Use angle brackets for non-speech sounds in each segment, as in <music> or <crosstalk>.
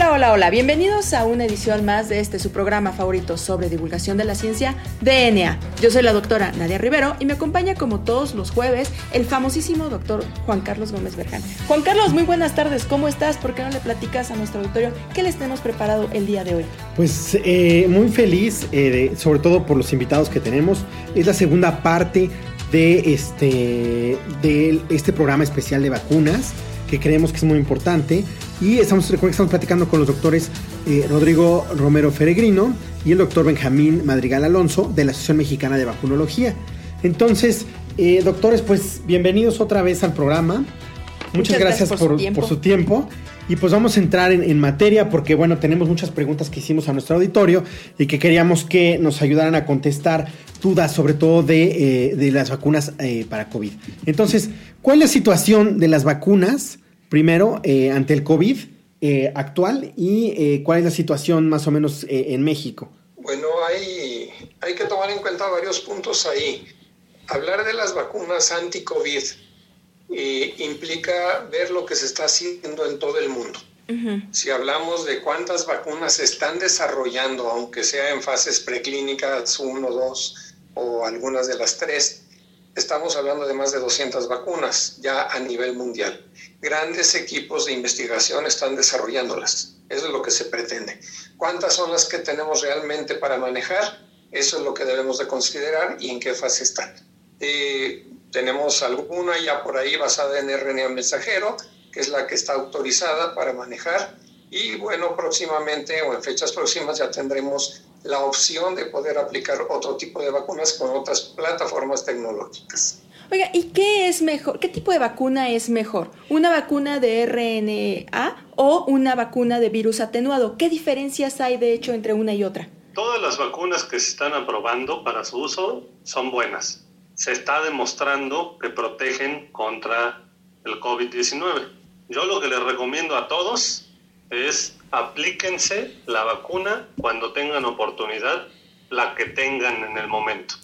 Hola, hola, hola. Bienvenidos a una edición más de este su programa favorito sobre divulgación de la ciencia, DNA. Yo soy la doctora Nadia Rivero y me acompaña como todos los jueves el famosísimo doctor Juan Carlos Gómez Berján. Juan Carlos, muy buenas tardes. ¿Cómo estás? ¿Por qué no le platicas a nuestro auditorio qué les tenemos preparado el día de hoy? Pues eh, muy feliz, eh, sobre todo por los invitados que tenemos. Es la segunda parte de este, de este programa especial de vacunas que creemos que es muy importante. Y estamos, estamos platicando con los doctores eh, Rodrigo Romero Feregrino y el doctor Benjamín Madrigal Alonso de la Asociación Mexicana de Vacunología. Entonces, eh, doctores, pues bienvenidos otra vez al programa. Muchas, gracias, por, su tiempo. Y pues vamos a entrar en, materia porque, bueno, tenemos muchas preguntas que hicimos a nuestro auditorio y que queríamos que nos ayudaran a contestar dudas, sobre todo de, eh, las vacunas para COVID. Entonces, ¿cuál es la situación de las vacunas primero, eh, ante el COVID eh, actual y eh, cuál es la situación más o menos en México. Bueno, hay, hay que tomar en cuenta varios puntos ahí. Hablar de las vacunas anti-COVID implica ver lo que se está haciendo en todo el mundo. Si hablamos de cuántas vacunas se están desarrollando, aunque sea en fases preclínicas 1, 2 o algunas de las tres, estamos hablando de más de 200 vacunas ya a nivel mundial. Grandes equipos de investigación están desarrollándolas. Eso es lo que se pretende. ¿Cuántas son las que tenemos realmente para manejar? Eso es lo que debemos de considerar y en qué fase están. Eh, tenemos alguna ya por ahí basada en RNA mensajero, que es la que está autorizada para manejar. Y bueno, próximamente o en fechas próximas ya tendremos la opción de poder aplicar otro tipo de vacunas con otras plataformas tecnológicas. Oiga, ¿y qué es mejor? ¿Qué tipo de vacuna es mejor? ¿Una vacuna de RNA o una vacuna de virus atenuado? ¿Qué diferencias hay de hecho entre una y otra? Todas las vacunas que se están aprobando para su uso son buenas. Se está demostrando que protegen contra el COVID-19. Yo lo que les recomiendo a todos es aplíquense la vacuna cuando tengan oportunidad, la que tengan en el momento.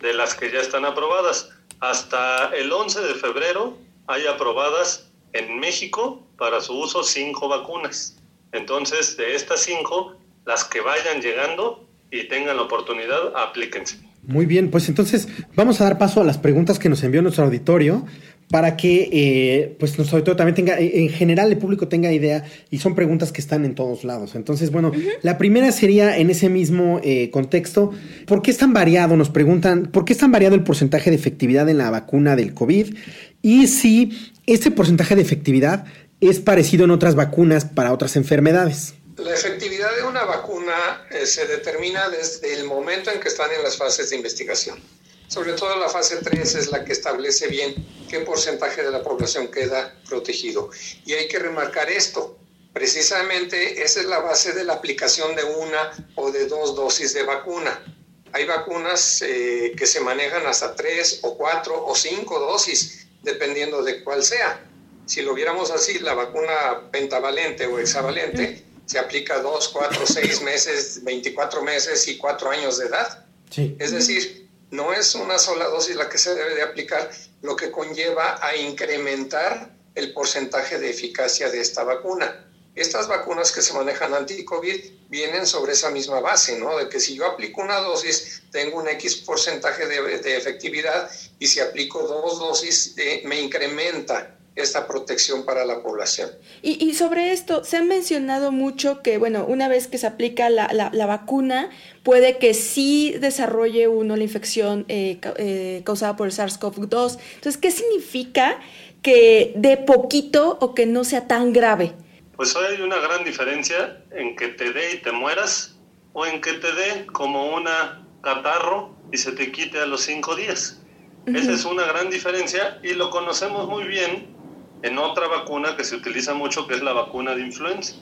De las que ya están aprobadas. Hasta el 11 de febrero hay aprobadas en México para su uso cinco vacunas. Entonces, de estas cinco, las que vayan llegando y tengan la oportunidad, aplíquense. Muy bien, pues entonces vamos a dar paso a las preguntas que nos envió nuestro auditorio para que eh, pues nuestro auditorio también tenga, eh, en general el público tenga idea y son preguntas que están en todos lados. Entonces, bueno, la primera sería en ese mismo eh, contexto, ¿por qué es tan variado? Nos preguntan, ¿por qué es tan variado el porcentaje de efectividad en la vacuna del COVID? Y si este porcentaje de efectividad es parecido en otras vacunas para otras enfermedades. La efectividad de una vacuna se determina desde el momento en que están en las fases de investigación. Sobre todo la fase 3 es la que establece bien qué porcentaje de la población queda protegido. Y hay que remarcar esto. Precisamente esa es la base de la aplicación de una o de dos dosis de vacuna. Hay vacunas eh, que se manejan hasta tres o cuatro o cinco dosis, dependiendo de cuál sea. Si lo viéramos así, la vacuna pentavalente o hexavalente se aplica dos, cuatro, seis meses, 24 meses y cuatro años de edad. Es decir, no es una sola dosis la que se debe de aplicar, lo que conlleva a incrementar el porcentaje de eficacia de esta vacuna. Estas vacunas que se manejan anti-COVID vienen sobre esa misma base, ¿no? De que si yo aplico una dosis, tengo un X porcentaje de, efectividad y si aplico dos dosis, eh, me incrementa esta protección para la población. Y, sobre esto, se ha mencionado mucho que, bueno, una vez que se aplica la, la, vacuna, puede que sí desarrolle uno la infección eh, eh, causada por el SARS-CoV-2. Entonces, ¿qué significa que de poquito o que no sea tan grave? Pues hoy hay una gran diferencia en que te dé y te mueras o en que te dé como una catarro y se te quite a los cinco días. Esa es una gran diferencia y lo conocemos muy bien en otra vacuna que se utiliza mucho, que es la vacuna de influenza.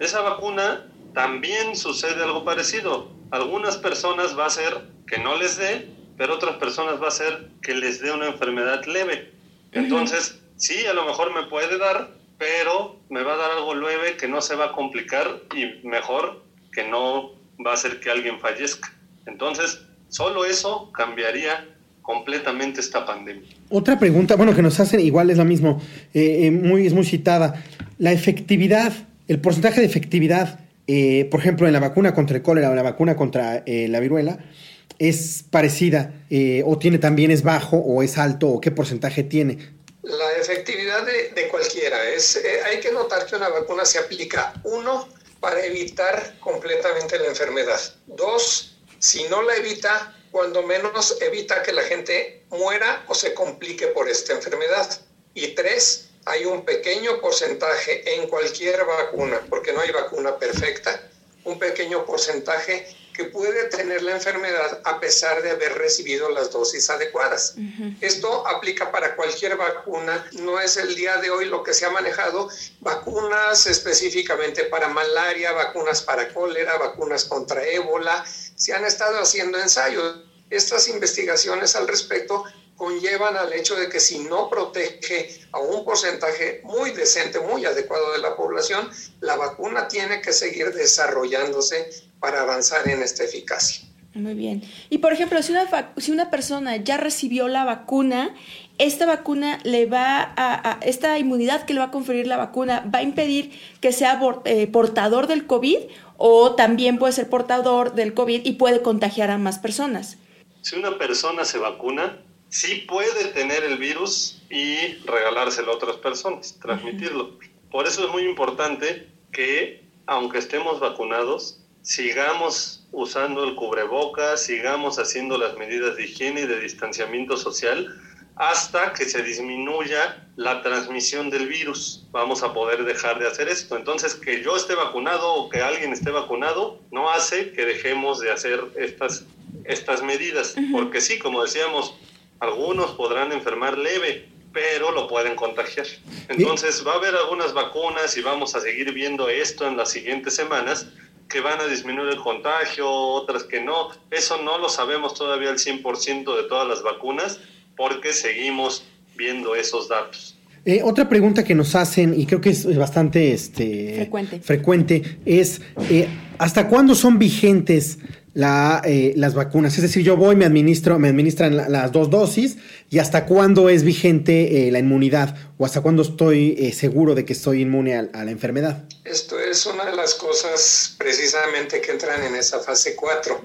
Esa vacuna también sucede algo parecido. Algunas personas va a ser que no les dé, pero otras personas va a ser que les dé una enfermedad leve. Entonces, sí, a lo mejor me puede dar, pero me va a dar algo leve que no se va a complicar y mejor que no va a hacer que alguien fallezca. Entonces, solo eso cambiaría completamente esta pandemia. Otra pregunta, bueno, que nos hacen igual es la mismo, eh, eh, muy, es muy citada. La efectividad, el porcentaje de efectividad, eh, por ejemplo, en la vacuna contra el cólera o la vacuna contra la viruela, es parecida o tiene también es bajo o es alto o qué porcentaje tiene. La efectividad de, de cualquiera es, hay que notar que una vacuna se aplica, uno, para evitar completamente la enfermedad. Dos, si no la evita, cuando menos evita que la gente muera o se complique por esta enfermedad. Y tres, hay un pequeño porcentaje en cualquier vacuna, porque no hay vacuna perfecta, un pequeño porcentaje que puede tener la enfermedad a pesar de haber recibido las dosis adecuadas. Esto aplica para cualquier vacuna, no es el día de hoy lo que se ha manejado, vacunas específicamente para malaria, vacunas para cólera, vacunas contra ébola, se han estado haciendo ensayos. Estas investigaciones al respecto conllevan al hecho de que si no protege a un porcentaje muy decente, muy adecuado de la población, la vacuna tiene que seguir desarrollándose para avanzar en esta eficacia. Muy bien. Y por ejemplo, si una, si una persona ya recibió la vacuna, esta vacuna le va a, esta inmunidad que le va a conferir la vacuna va a impedir que sea eh, portador del COVID o también puede ser portador del COVID y puede contagiar a más personas. Si una persona se vacuna, sí puede tener el virus y regalárselo a otras personas, transmitirlo. Por eso es muy importante que, aunque estemos vacunados, sigamos usando el cubrebocas, sigamos haciendo las medidas de higiene y de distanciamiento social hasta que se disminuya la transmisión del virus. Vamos a poder dejar de hacer esto. Entonces, que yo esté vacunado o que alguien esté vacunado no hace que dejemos de hacer estas, estas medidas. Porque sí, como decíamos, algunos podrán enfermar leve, pero lo pueden contagiar. Entonces, va a haber algunas vacunas y vamos a seguir viendo esto en las siguientes semanas que van a disminuir el contagio, otras que no. Eso no lo sabemos todavía al 100% de todas las vacunas porque seguimos viendo esos datos. Eh, otra pregunta que nos hacen, y creo que es bastante este, frecuente. frecuente, es eh, ¿hasta cuándo son vigentes la, eh, las vacunas? Es decir, yo voy, me administro, me administran las dos dosis, y hasta cuándo es vigente la inmunidad, o hasta cuándo estoy seguro de que estoy inmune a, a, la enfermedad. Esto es una de las cosas precisamente que entran en esa fase 4,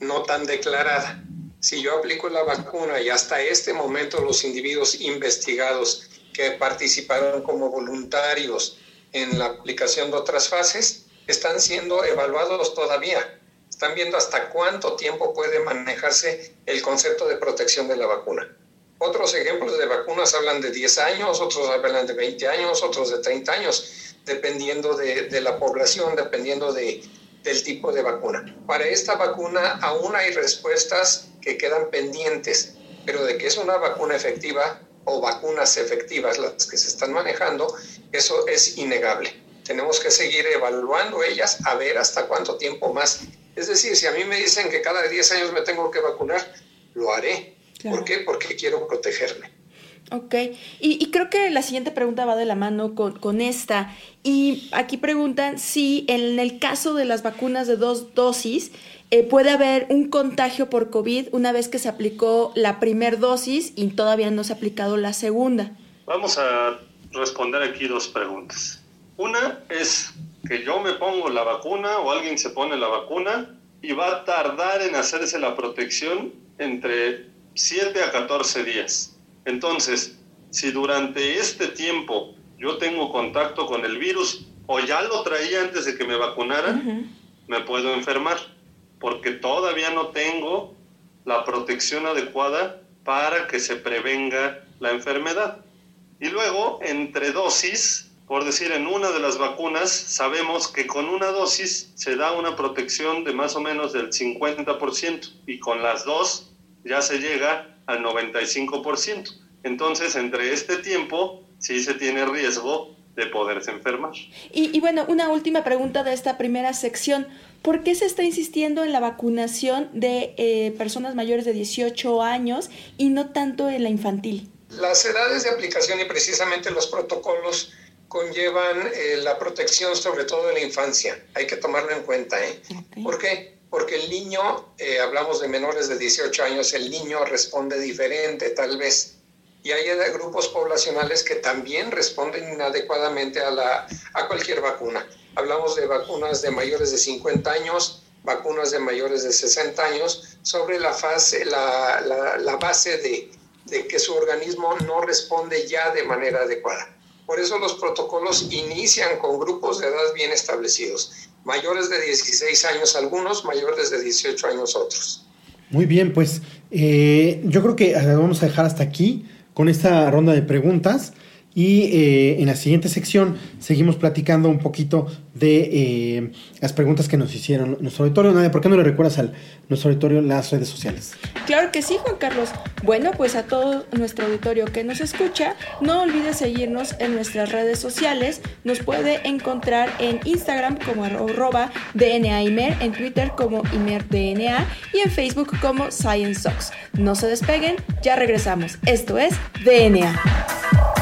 no tan declarada si yo aplico la vacuna y hasta este momento los individuos investigados que participaron como voluntarios en la aplicación de otras fases están siendo evaluados todavía. Están viendo hasta cuánto tiempo puede manejarse el concepto de protección de la vacuna. Otros ejemplos de vacunas hablan de 10 años, otros hablan de 20 años, otros de 30 años, dependiendo de, la población, dependiendo de, del tipo de vacuna. Para esta vacuna aún hay respuestas que quedan pendientes, pero de que es una vacuna efectiva o vacunas efectivas las que se están manejando, eso es innegable. Tenemos que seguir evaluando ellas a ver hasta cuánto tiempo más. Es decir, si a mí me dicen que cada 10 años me tengo que vacunar, lo haré. ¿Por qué? Porque quiero protegerme. Ok, y, creo que la siguiente pregunta va de la mano con, esta. Y aquí preguntan si en el caso de las vacunas de dos dosis eh, puede haber un contagio por COVID una vez que se aplicó la primera dosis y todavía no se ha aplicado la segunda. Vamos a responder aquí dos preguntas. Una es que yo me pongo la vacuna o alguien se pone la vacuna y va a tardar en hacerse la protección entre 7 a 14 días. Entonces, si durante este tiempo yo tengo contacto con el virus o ya lo traía antes de que me vacunaran, me puedo enfermar, porque todavía no tengo la protección adecuada para que se prevenga la enfermedad. Y luego, entre dosis, por decir, en una de las vacunas, sabemos que con una dosis se da una protección de más o menos del 50% y con las dos ya se llega al 95%. Entonces, entre este tiempo, sí se tiene riesgo de poderse enfermar. Y, bueno, una última pregunta de esta primera sección. ¿Por qué se está insistiendo en la vacunación de eh, personas mayores de 18 años y no tanto en la infantil? Las edades de aplicación y precisamente los protocolos conllevan eh, la protección sobre todo de la infancia. Hay que tomarlo en cuenta. ¿eh? ¿Por qué? Porque el niño, eh, hablamos de menores de 18 años, el niño responde diferente tal vez. Y hay grupos poblacionales que también responden inadecuadamente a, la, a cualquier vacuna. Hablamos de vacunas de mayores de 50 años, vacunas de mayores de 60 años, sobre la, fase, la, la, la base de, de que su organismo no responde ya de manera adecuada. Por eso los protocolos inician con grupos de edad bien establecidos, mayores de 16 años algunos, mayores de 18 años otros. Muy bien, pues eh, yo creo que vamos a dejar hasta aquí con esta ronda de preguntas. Y eh, en la siguiente sección seguimos platicando un poquito de eh, las preguntas que nos hicieron nuestro auditorio. Nadia, ¿por qué no le recuerdas a nuestro auditorio las redes sociales? Claro que sí, Juan Carlos. Bueno, pues a todo nuestro auditorio que nos escucha, no olvide seguirnos en nuestras redes sociales. Nos puede encontrar en Instagram como arroba DNAImer, en Twitter como ImerDNA y en Facebook como ScienceSox. No se despeguen, ya regresamos. Esto es DNA.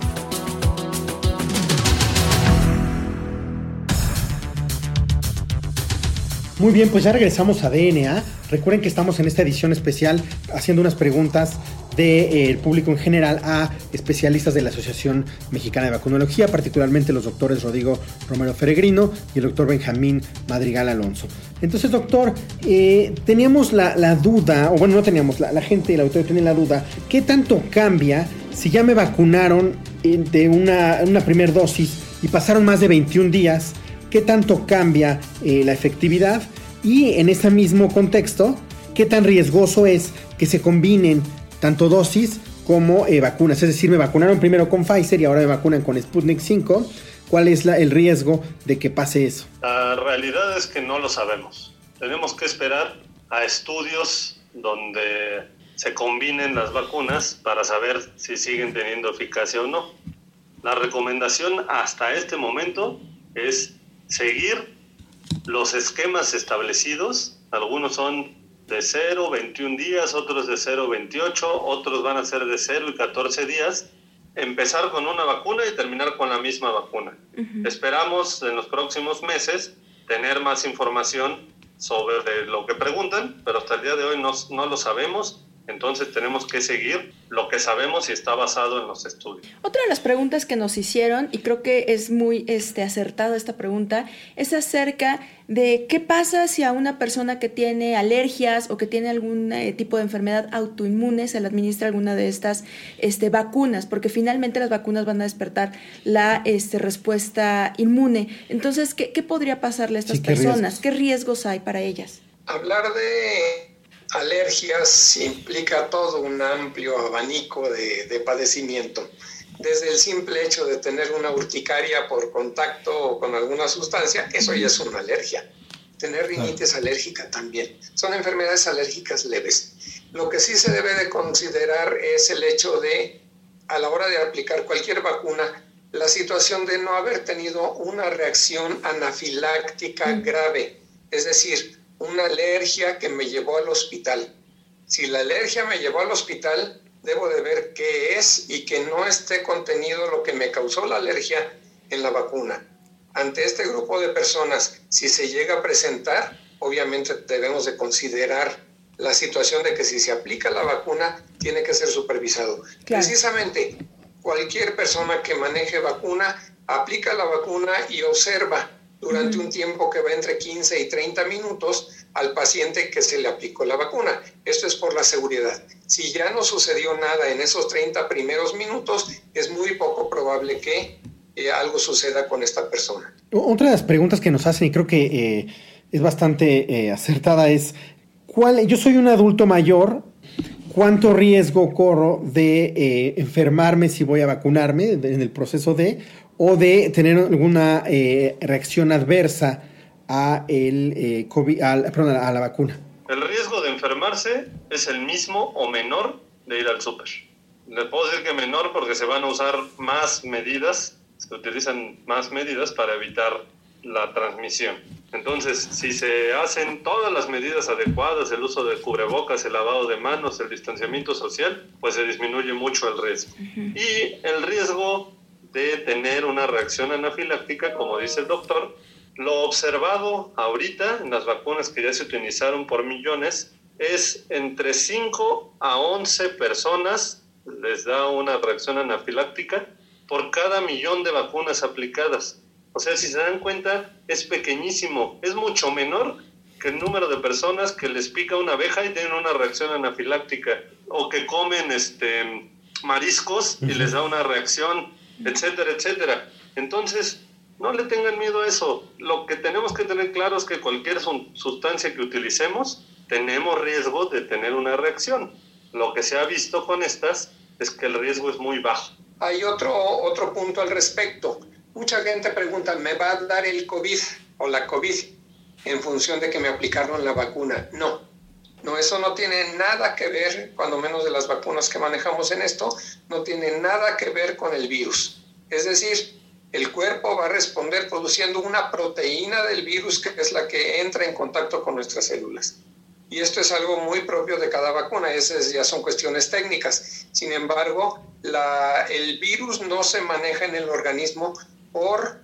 Muy bien, pues ya regresamos a DNA. Recuerden que estamos en esta edición especial haciendo unas preguntas del público en general a especialistas de la Asociación Mexicana de Vacunología, particularmente los doctores Rodrigo Romero Feregrino y el doctor Benjamín Madrigal Alonso. Entonces, doctor, eh, teníamos la, duda, o bueno, no teníamos, la, gente, el autor tiene la duda, ¿qué tanto cambia si ya me vacunaron eh, de una primera dosis y pasaron más de 21 días? ¿Qué tanto cambia eh, la efectividad? Y en ese mismo contexto, ¿qué tan riesgoso es que se combinen tanto dosis como eh, vacunas. Es decir, me vacunaron primero con Pfizer y ahora me vacunan con Sputnik 5. ¿Cuál es el riesgo de que pase eso? La realidad es que no lo sabemos. Tenemos que esperar a estudios donde se combinen las vacunas para saber si siguen teniendo eficacia o no. La recomendación hasta este momento es seguir los esquemas establecidos. Algunos son de 0, 21 días, otros de 0, 28, otros van a ser de 0 y 14 días. Empezar con una vacuna y terminar con la misma vacuna. Esperamos en los próximos meses tener más información sobre lo que preguntan, pero hasta el día de hoy no, no lo sabemos entonces tenemos que seguir lo que sabemos y está basado en los estudios. Otra de las preguntas que nos hicieron, y creo que es muy este, acertada esta pregunta, es acerca de qué pasa si a una persona que tiene alergias o que tiene algún eh, tipo de enfermedad autoinmune se le administra alguna de estas este, vacunas, porque finalmente las vacunas van a despertar la este, respuesta inmune. Entonces, ¿qué, podría pasarle a estas personas? ¿Qué riesgos hay para ellas? Hablar de alergias implica todo un amplio abanico de, padecimiento. Desde el simple hecho de tener una urticaria por contacto con alguna sustancia, eso ya es una alergia. Tener rinitis alérgica también. Son enfermedades alérgicas leves. Lo que sí se debe de considerar es el hecho de, a la hora de aplicar cualquier vacuna, la situación de no haber tenido una reacción anafiláctica grave. Es decir, una alergia que me llevó al hospital. Si la alergia me llevó al hospital, debo de ver qué es y que no esté contenido lo que me causó la alergia en la vacuna. Ante este grupo de personas, si se llega a presentar, obviamente debemos de considerar la situación de que si se aplica la vacuna, tiene que ser supervisado. Precisamente, cualquier persona que maneje vacuna, aplica la vacuna y observa durante un tiempo que va entre 15 y 30 minutos al paciente que se le aplicó la vacuna. Esto es por la seguridad. Si ya no sucedió nada en esos 30 primeros minutos, es muy poco probable que eh, algo suceda con esta persona. Otra de las preguntas que nos hacen, y creo que eh, es bastante eh, acertada, es, ¿cuál, yo soy un adulto mayor, ¿cuánto riesgo corro de enfermarme si voy a vacunarme en el proceso de o de tener alguna eh, reacción adversa a, el, eh, a, la vacuna. El riesgo de enfermarse es el mismo o menor de ir al súper. Le puedo decir que menor porque se van a usar más medidas, se utilizan más medidas para evitar la transmisión. Entonces, si se hacen todas las medidas adecuadas, el uso de cubrebocas, el lavado de manos, el distanciamiento social, pues se disminuye mucho el riesgo. Y el riesgo de tener una reacción anafiláctica, como dice el doctor, lo observado ahorita en las vacunas que ya se utilizaron por millones es entre 5 a 11 personas les da una reacción anafiláctica por cada millón de vacunas aplicadas. O sea, si se dan cuenta, es pequeñísimo, es mucho menor que el número de personas que les pica una abeja y tienen una reacción anafiláctica, o que comen este, mariscos y les da una reacción, etcétera, etcétera. Entonces, no le tengan miedo a eso. Lo que tenemos que tener claro es que cualquier sustancia que utilicemos, tenemos riesgo de tener una reacción. Lo que se ha visto con estas es que el riesgo es muy bajo. Hay otro, otro punto al respecto. Mucha gente pregunta, ¿me va a dar el COVID o la COVID en función de que me aplicaron la vacuna? No, no, eso no tiene nada que ver, cuando menos de las vacunas que manejamos en esto, no tiene nada que ver con el virus. Es decir, el cuerpo va a responder produciendo una proteína del virus que es la que entra en contacto con nuestras células. Y esto es algo muy propio de cada vacuna, esas ya son cuestiones técnicas. Sin embargo, el virus no se maneja en el organismo por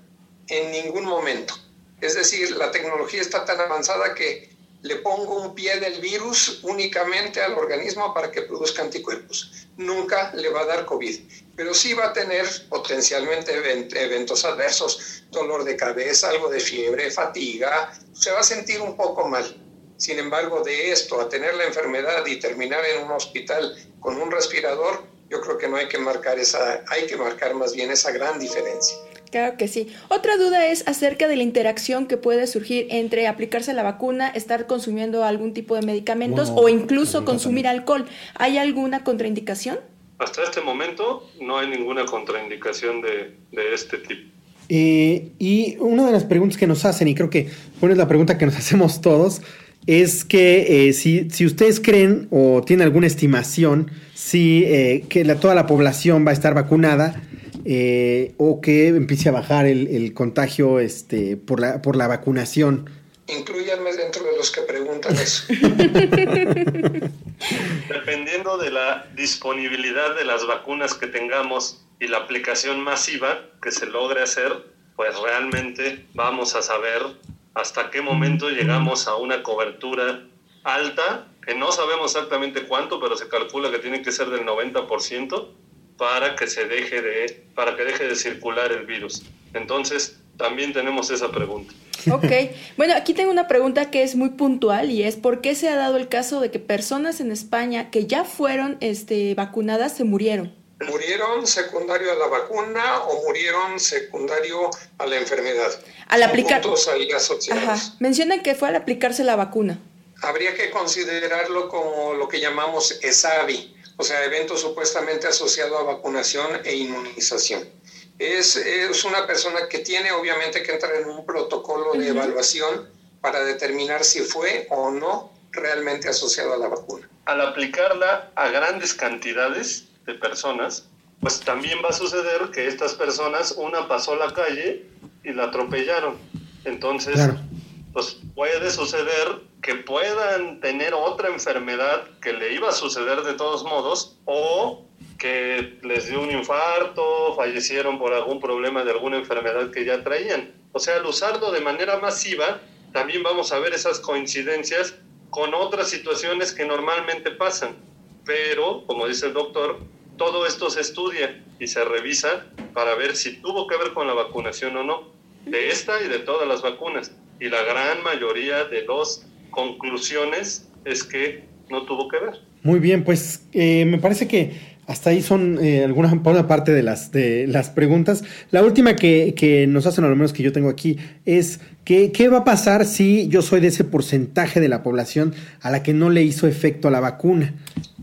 en ningún momento. Es decir, la tecnología está tan avanzada que le pongo un pie del virus únicamente al organismo para que produzca anticuerpos. Nunca le va a dar COVID, pero sí va a tener potencialmente eventos adversos, dolor de cabeza, algo de fiebre, fatiga, se va a sentir un poco mal. Sin embargo, de esto a tener la enfermedad y terminar en un hospital con un respirador, yo creo que no hay que marcar esa, hay que marcar más bien esa gran diferencia. Claro que sí. Otra duda es acerca de la interacción que puede surgir entre aplicarse la vacuna, estar consumiendo algún tipo de medicamentos o incluso consumir alcohol. ¿Hay alguna contraindicación? Hasta este momento no hay ninguna contraindicación de, este tipo. Eh, y una de las preguntas que nos hacen, y creo que bueno, es la pregunta que nos <laughs> hacemos todos, es que eh, si, si, ustedes creen o tienen alguna estimación si eh, que la, toda la población va a estar vacunada eh, o que empiece a bajar el, contagio este, por, la, por la vacunación. Incluyanme dentro de los que preguntan <laughs> eso. Dependiendo de la disponibilidad de las vacunas que tengamos y la aplicación masiva que se logre hacer, pues realmente vamos a saber hasta qué momento llegamos a una cobertura alta, que no sabemos exactamente cuánto, pero se calcula que tiene que ser del 90% para que se deje de para que deje de circular el virus. Entonces, también tenemos esa pregunta. Ok, bueno, aquí tengo una pregunta que es muy puntual y es ¿por qué se ha dado el caso de que personas en España que ya fueron este, vacunadas se murieron? ¿Murieron secundario a la vacuna o murieron secundario a la enfermedad? Al aplicar. Ajá. Mencionan que fue al aplicarse la vacuna. Habría que considerarlo como lo que llamamos ESAVI, o sea, evento supuestamente asociado a vacunación e inmunización. Es, es una persona que tiene obviamente que entrar en un protocolo de evaluación para determinar si fue o no realmente asociado a la vacuna. Al aplicarla a grandes cantidades de personas, pues también va a suceder que estas personas, una pasó la calle y la atropellaron. Entonces, pues puede suceder que puedan tener otra enfermedad que le iba a suceder de todos modos o que les dio un infarto, fallecieron por algún problema de alguna enfermedad que ya traían. O sea, al usarlo de manera masiva, también vamos a ver esas coincidencias con otras situaciones que normalmente pasan. Pero, como dice el doctor, todo esto se estudia y se revisa para ver si tuvo que ver con la vacunación o no, de esta y de todas las vacunas. Y la gran mayoría de los conclusiones es que no tuvo que ver. Muy bien, pues eh, me parece que hasta ahí son eh, alguna una parte de las, de las preguntas. La última que, que, nos hacen, a lo menos que yo tengo aquí, es que, ¿qué va a pasar si yo soy de ese porcentaje de la población a la que no le hizo efecto la vacuna?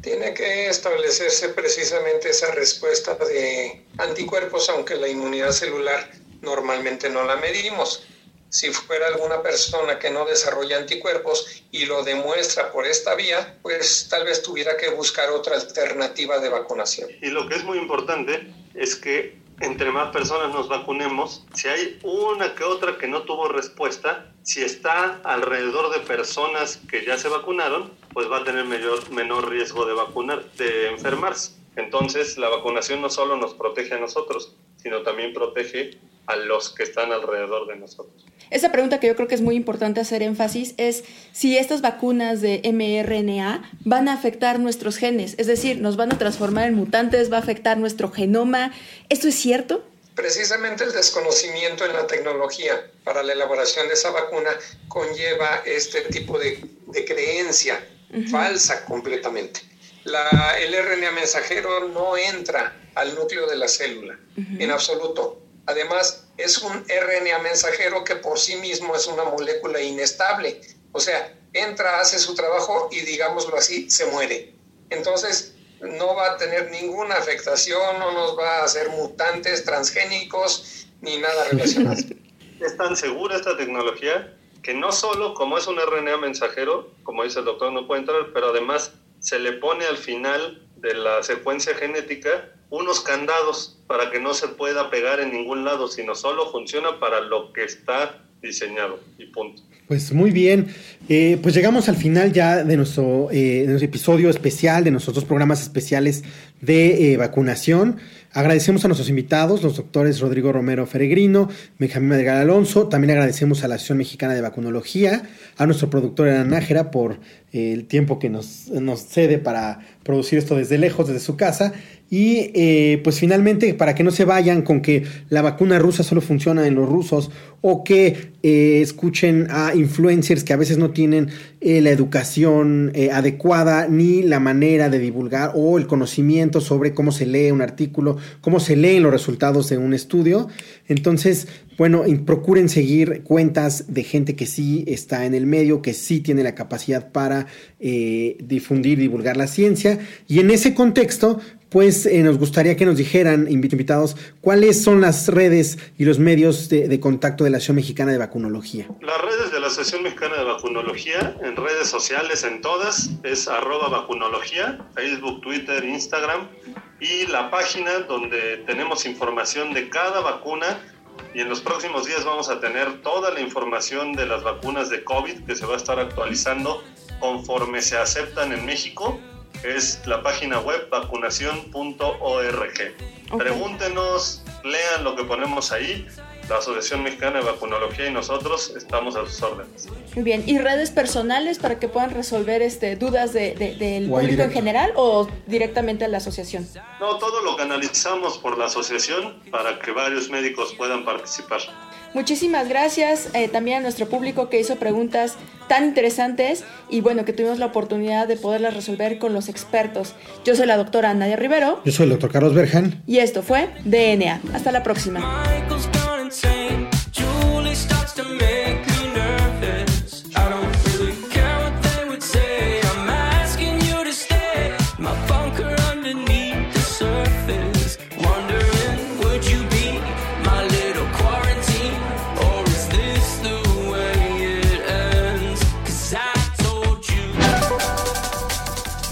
Tiene que establecerse precisamente esa respuesta de anticuerpos, aunque la inmunidad celular normalmente no la medimos. Si fuera alguna persona que no desarrolla anticuerpos y lo demuestra por esta vía, pues tal vez tuviera que buscar otra alternativa de vacunación. Y lo que es muy importante es que entre más personas nos vacunemos, si hay una que otra que no tuvo respuesta, si está alrededor de personas que ya se vacunaron, pues va a tener menor riesgo de vacunar, de enfermarse. Entonces, la vacunación no solo nos protege a nosotros, sino también protege a los que están alrededor de nosotros. Esa pregunta que yo creo que es muy importante hacer énfasis es si estas vacunas de mRNA van a afectar nuestros genes, es decir, nos van a transformar en mutantes, va a afectar nuestro genoma. ¿Esto es cierto? Precisamente el desconocimiento en la tecnología para la elaboración de esa vacuna conlleva este tipo de, creencia falsa completamente. La, el RNA mensajero no entra al núcleo de la célula en absoluto Además, es un RNA mensajero que por sí mismo es una molécula inestable. O sea, entra, hace su trabajo y digámoslo así, se muere. Entonces, no va a tener ninguna afectación, no nos va a hacer mutantes transgénicos ni nada relacionado. <laughs> es tan segura esta tecnología que no solo como es un RNA mensajero, como dice el doctor, no puede entrar, pero además se le pone al final de la secuencia genética unos candados para que no se pueda pegar en ningún lado, sino solo funciona para lo que está diseñado y punto. Pues muy bien, eh, pues llegamos al final ya de nuestro, eh, nuestro, episodio especial, de nuestros dos programas especiales de eh, vacunación. Agradecemos a nuestros invitados, los doctores Rodrigo Romero Feregrino, Benjamín Madrigal Alonso. También agradecemos a la Asociación Mexicana de Vacunología, a nuestro productor Ana Nájera por el tiempo que nos, nos cede para producir esto desde lejos, desde su casa. Y eh, pues finalmente, para que no se vayan con que la vacuna rusa solo funciona en los rusos o que eh, escuchen a influencers que a veces no tienen eh, la educación adecuada ni la manera de divulgar o el conocimiento sobre cómo se lee un artículo, cómo se leen los resultados de un estudio. Entonces, bueno, procuren seguir cuentas de gente que sí está en el medio, que sí tiene la capacidad para difundir, divulgar la ciencia. Y en ese contexto, pues eh, nos gustaría que nos dijeran, invitados, cuáles son las redes y los medios de, contacto de la Asociación Mexicana de Vacunología. Las redes de la Asociación Mexicana de Vacunología, en redes sociales, en todas, es arroba vacunología, Facebook, Twitter, Instagram, y la página donde tenemos información de cada vacuna y en los próximos días vamos a tener toda la información de las vacunas de COVID que se va a estar actualizando conforme se aceptan en México es la página web vacunación.org. Pregúntenos, lean lo que ponemos ahí. La Asociación Mexicana de Vacunología y nosotros estamos a sus órdenes. Muy bien. ¿Y redes personales para que puedan resolver este, dudas de, del público en general o directamente a la asociación? No, todo lo canalizamos por la asociación para que varios médicos puedan participar. Muchísimas gracias eh, también a nuestro público que hizo preguntas tan interesantes y bueno, que tuvimos la oportunidad de poderlas resolver con los expertos. Yo soy la doctora Nadia Rivero. Yo soy el doctor Carlos Berjan. Y esto fue DNA. Hasta la próxima.